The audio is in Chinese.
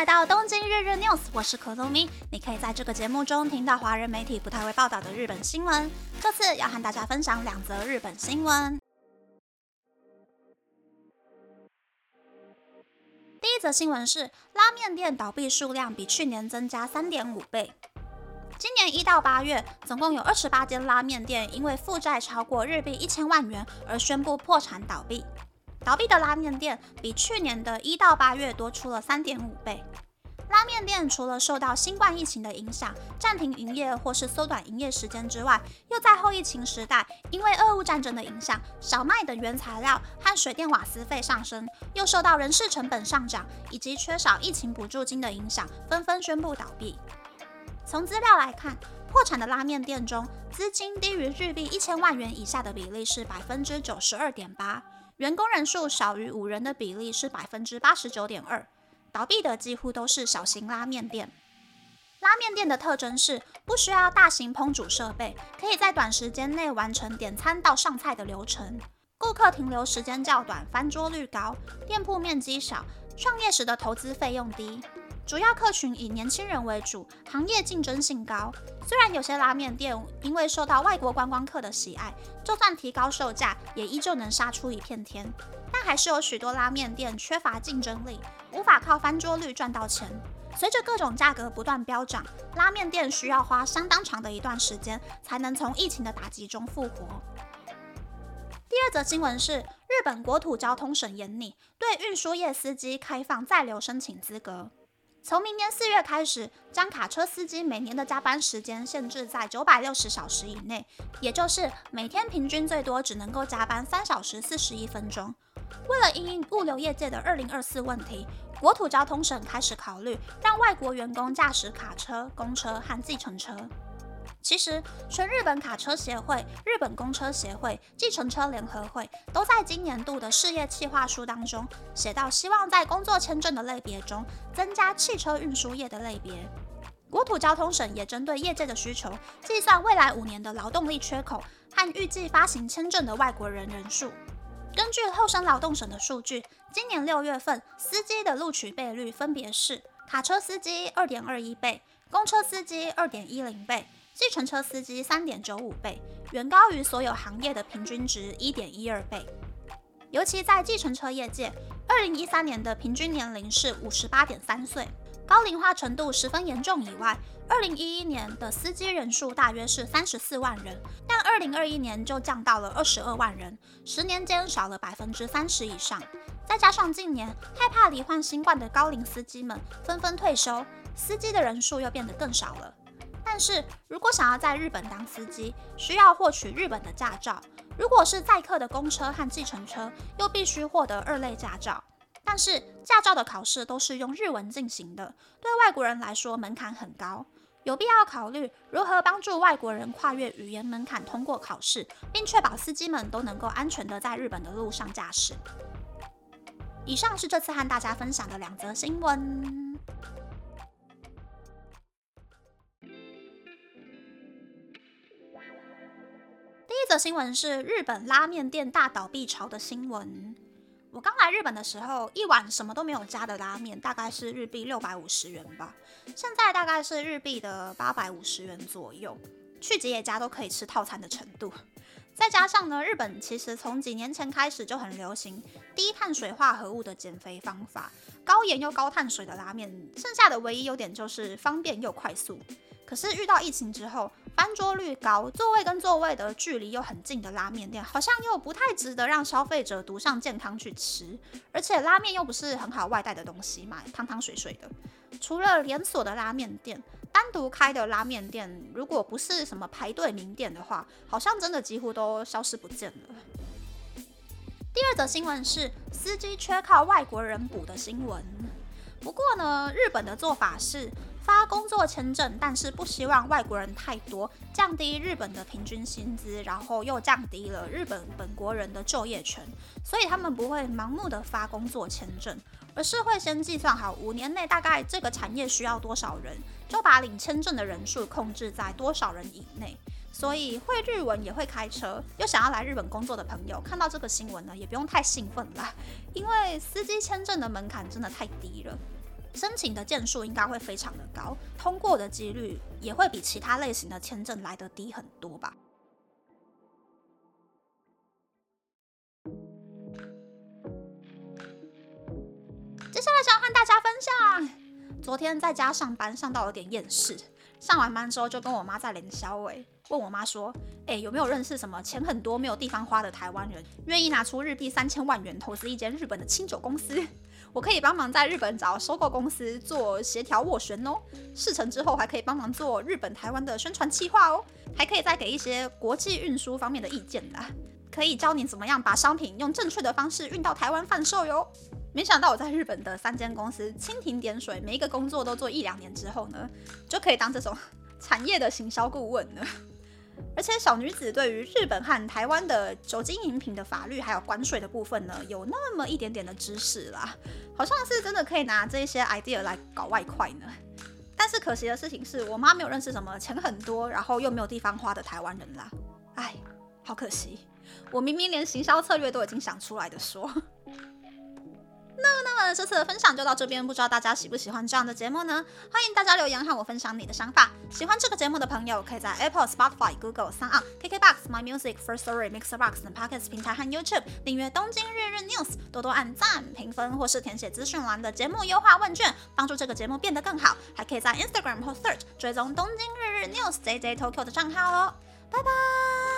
来到东京日日 news，我是可露咪。你可以在这个节目中听到华人媒体不太会报道的日本新闻。这次要和大家分享两则日本新闻。第一则新闻是，拉面店倒闭数量比去年增加三点五倍。今年一到八月，总共有二十八间拉面店因为负债超过日币一千万元而宣布破产倒闭。倒闭的拉面店比去年的一到八月多出了三点五倍。拉面店除了受到新冠疫情的影响，暂停营业或是缩短营业时间之外，又在后疫情时代，因为俄乌战争的影响，小麦等原材料和水电瓦斯费上升，又受到人事成本上涨以及缺少疫情补助金的影响，纷纷宣布倒闭。从资料来看，破产的拉面店中，资金低于日币一千万元以下的比例是百分之九十二点八。员工人数少于五人的比例是百分之八十九点二，倒闭的几乎都是小型拉面店。拉面店的特征是不需要大型烹煮设备，可以在短时间内完成点餐到上菜的流程，顾客停留时间较短，翻桌率高，店铺面积小，创业时的投资费用低。主要客群以年轻人为主，行业竞争性高。虽然有些拉面店因为受到外国观光客的喜爱，就算提高售价，也依旧能杀出一片天。但还是有许多拉面店缺乏竞争力，无法靠翻桌率赚到钱。随着各种价格不断飙涨，拉面店需要花相当长的一段时间，才能从疫情的打击中复活。第二则新闻是，日本国土交通省严拟对运输业司机开放在留申请资格。从明年四月开始，将卡车司机每年的加班时间限制在九百六十小时以内，也就是每天平均最多只能够加班三小时四十一分钟。为了应应物流业界的二零二四问题，国土交通省开始考虑让外国员工驾驶卡车、公车和计程车。其实，全日本卡车协会、日本公车协会、计程车联合会都在今年度的事业计划书当中写到，希望在工作签证的类别中增加汽车运输业的类别。国土交通省也针对业界的需求，计算未来五年的劳动力缺口和预计发行签证的外国人人数。根据厚生劳动省的数据，今年六月份司机的录取倍率分别是：卡车司机二点二一倍，公车司机二点一零倍。计程车司机三点九五倍，远高于所有行业的平均值一点一二倍。尤其在计程车业界，二零一三年的平均年龄是五十八点三岁，高龄化程度十分严重。以外，二零一一年的司机人数大约是三十四万人，但二零二一年就降到了二十二万人，十年间少了百分之三十以上。再加上近年害怕罹患新冠的高龄司机们纷纷退休，司机的人数又变得更少了。但是如果想要在日本当司机，需要获取日本的驾照。如果是载客的公车和计程车，又必须获得二类驾照。但是驾照的考试都是用日文进行的，对外国人来说门槛很高，有必要考虑如何帮助外国人跨越语言门槛通过考试，并确保司机们都能够安全的在日本的路上驾驶。以上是这次和大家分享的两则新闻。的新闻是日本拉面店大倒闭潮的新闻。我刚来日本的时候，一碗什么都没有加的拉面大概是日币六百五十元吧，现在大概是日币的八百五十元左右，去吉野家都可以吃套餐的程度。再加上呢，日本其实从几年前开始就很流行低碳水化合物的减肥方法，高盐又高碳水的拉面，剩下的唯一优点就是方便又快速。可是遇到疫情之后，翻桌率高，座位跟座位的距离又很近的拉面店，好像又不太值得让消费者独上健康去吃。而且拉面又不是很好外带的东西嘛，汤汤水水的。除了连锁的拉面店，单独开的拉面店，如果不是什么排队名店的话，好像真的几乎都消失不见了。第二则新闻是司机缺靠外国人补的新闻。不过呢，日本的做法是。发工作签证，但是不希望外国人太多，降低日本的平均薪资，然后又降低了日本本国人的就业权，所以他们不会盲目的发工作签证，而是会先计算好五年内大概这个产业需要多少人，就把领签证的人数控制在多少人以内。所以会日文也会开车又想要来日本工作的朋友，看到这个新闻呢，也不用太兴奋啦，因为司机签证的门槛真的太低了。申请的件数应该会非常的高，通过的几率也会比其他类型的签证来得低很多吧。接下来想要和大家分享，昨天在家上班上到有点厌世，上完班之后就跟我妈在连宵尾，问我妈说，哎，有没有认识什么钱很多没有地方花的台湾人，愿意拿出日币三千万元投资一间日本的清酒公司？我可以帮忙在日本找收购公司做协调斡旋哦，事成之后还可以帮忙做日本台湾的宣传企划哦，还可以再给一些国际运输方面的意见的，可以教你怎么样把商品用正确的方式运到台湾贩售哟。没想到我在日本的三间公司蜻蜓点水，每一个工作都做一两年之后呢，就可以当这种产业的行销顾问了。而且小女子对于日本和台湾的酒精饮品的法律还有关税的部分呢，有那么一点点的知识啦，好像是真的可以拿这些 idea 来搞外快呢。但是可惜的事情是我妈没有认识什么钱很多，然后又没有地方花的台湾人啦。哎，好可惜，我明明连行销策略都已经想出来的说。那那么这次的分享就到这边，不知道大家喜不喜欢这样的节目呢？欢迎大家留言和我分享你的想法。喜欢这个节目的朋友，可以在 Apple、Spotify、Google、Sound KKBox、My Music、First Story、Mixerbox 等 Podcast 平台和 YouTube 订阅《东京日日 News》，多多按赞、评分或是填写资讯栏的节目优化问卷，帮助这个节目变得更好。还可以在 Instagram 或 Search 追踪《东京日日 News》JJ Tokyo 的账号哦。拜拜。